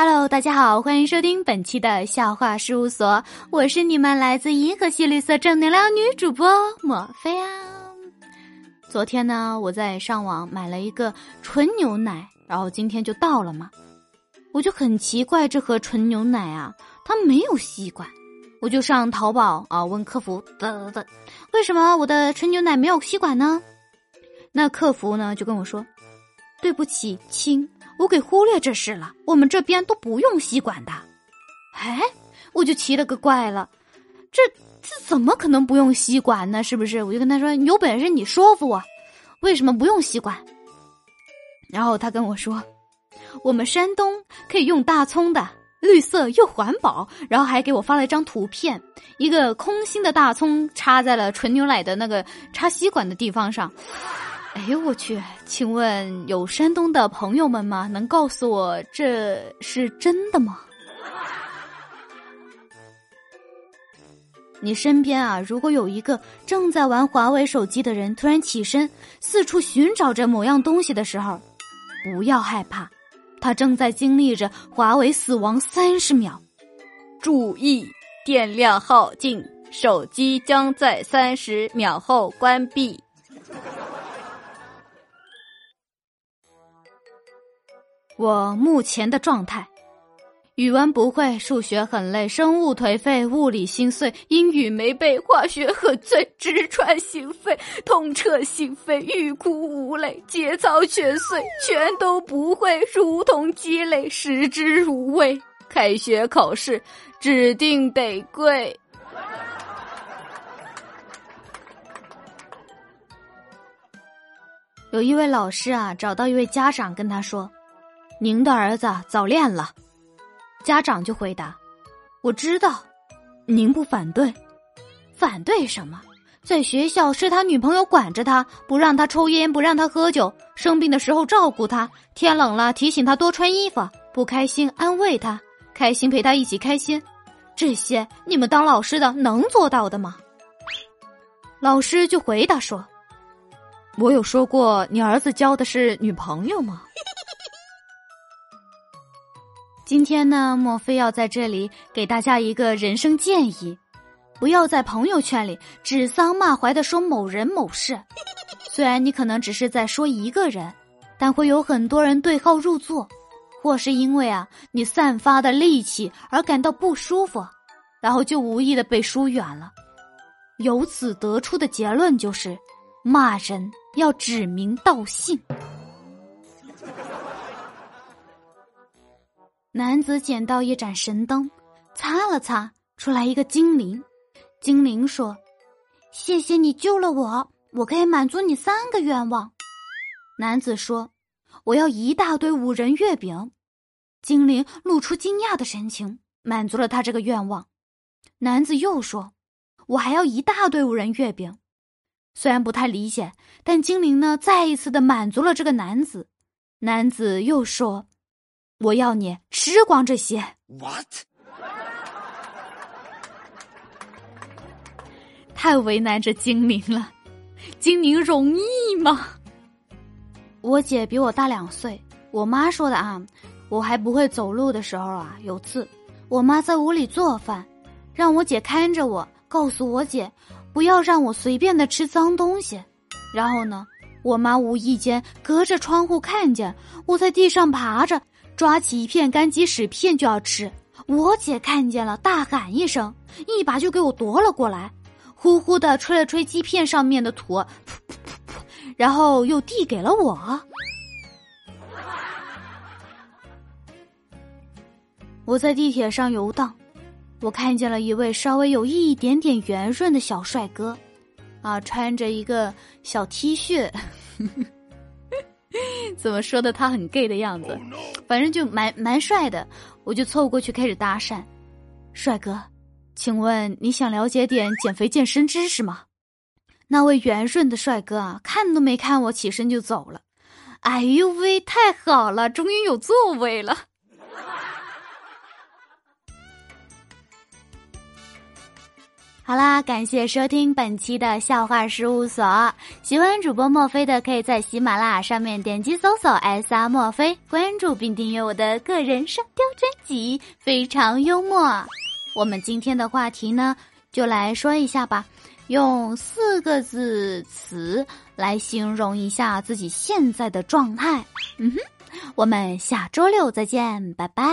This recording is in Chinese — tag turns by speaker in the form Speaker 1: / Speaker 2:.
Speaker 1: Hello，大家好，欢迎收听本期的笑话事务所，我是你们来自银河系绿色正能量女主播莫菲啊。昨天呢，我在上网买了一个纯牛奶，然后今天就到了嘛，我就很奇怪这盒纯牛奶啊，它没有吸管，我就上淘宝啊问客服，哒哒哒，为什么我的纯牛奶没有吸管呢？那客服呢就跟我说，对不起，亲。我给忽略这事了，我们这边都不用吸管的。哎，我就奇了个怪了，这这怎么可能不用吸管呢？是不是？我就跟他说：“有本事你说服我，为什么不用吸管？”然后他跟我说：“我们山东可以用大葱的，绿色又环保。”然后还给我发了一张图片，一个空心的大葱插在了纯牛奶的那个插吸管的地方上。哎呦我去！请问有山东的朋友们吗？能告诉我这是真的吗？你身边啊，如果有一个正在玩华为手机的人突然起身四处寻找着某样东西的时候，不要害怕，他正在经历着华为死亡三十秒。注意，电量耗尽，手机将在三十秒后关闭。我目前的状态：语文不会，数学很累，生物颓废，物理心碎，英语没背，化学很醉，直穿心肺，痛彻心扉，欲哭无泪，节操全碎，全都不会，如同鸡肋，食之无味。开学考试指定得跪。有一位老师啊，找到一位家长，跟他说。您的儿子早恋了，家长就回答：“我知道，您不反对，反对什么？在学校是他女朋友管着他，不让他抽烟，不让他喝酒，生病的时候照顾他，天冷了提醒他多穿衣服，不开心安慰他，开心陪他一起开心，这些你们当老师的能做到的吗？”老师就回答说：“我有说过你儿子交的是女朋友吗？”今天呢，莫非要在这里给大家一个人生建议：不要在朋友圈里指桑骂槐的说某人某事。虽然你可能只是在说一个人，但会有很多人对号入座，或是因为啊你散发的戾气而感到不舒服，然后就无意的被疏远了。由此得出的结论就是，骂人要指名道姓。男子捡到一盏神灯，擦了擦，出来一个精灵。精灵说：“谢谢你救了我，我可以满足你三个愿望。”男子说：“我要一大堆五仁月饼。”精灵露出惊讶的神情，满足了他这个愿望。男子又说：“我还要一大堆五仁月饼。”虽然不太理解，但精灵呢再一次的满足了这个男子。男子又说。我要你吃光这些。What？太为难这精灵了，精灵容易吗？我姐比我大两岁，我妈说的啊，我还不会走路的时候啊，有次我妈在屋里做饭，让我姐看着我，告诉我姐不要让我随便的吃脏东西。然后呢，我妈无意间隔着窗户看见我在地上爬着。抓起一片干鸡屎片就要吃，我姐看见了，大喊一声，一把就给我夺了过来，呼呼的吹了吹鸡片上面的土，噗噗噗噗，然后又递给了我。我在地铁上游荡，我看见了一位稍微有一点点圆润的小帅哥，啊，穿着一个小 T 恤。怎么说的？他很 gay 的样子，反正就蛮蛮帅的。我就凑过去开始搭讪，帅哥，请问你想了解点减肥健身知识吗？那位圆润的帅哥啊，看都没看我，起身就走了。哎呦喂，太好了，终于有座位了。好啦，感谢收听本期的笑话事务所。喜欢主播墨菲的，可以在喜马拉雅上面点击搜索 “S R 墨菲”，关注并订阅我的个人沙雕专辑，非常幽默。我们今天的话题呢，就来说一下吧，用四个字词来形容一下自己现在的状态。嗯哼，我们下周六再见，拜拜。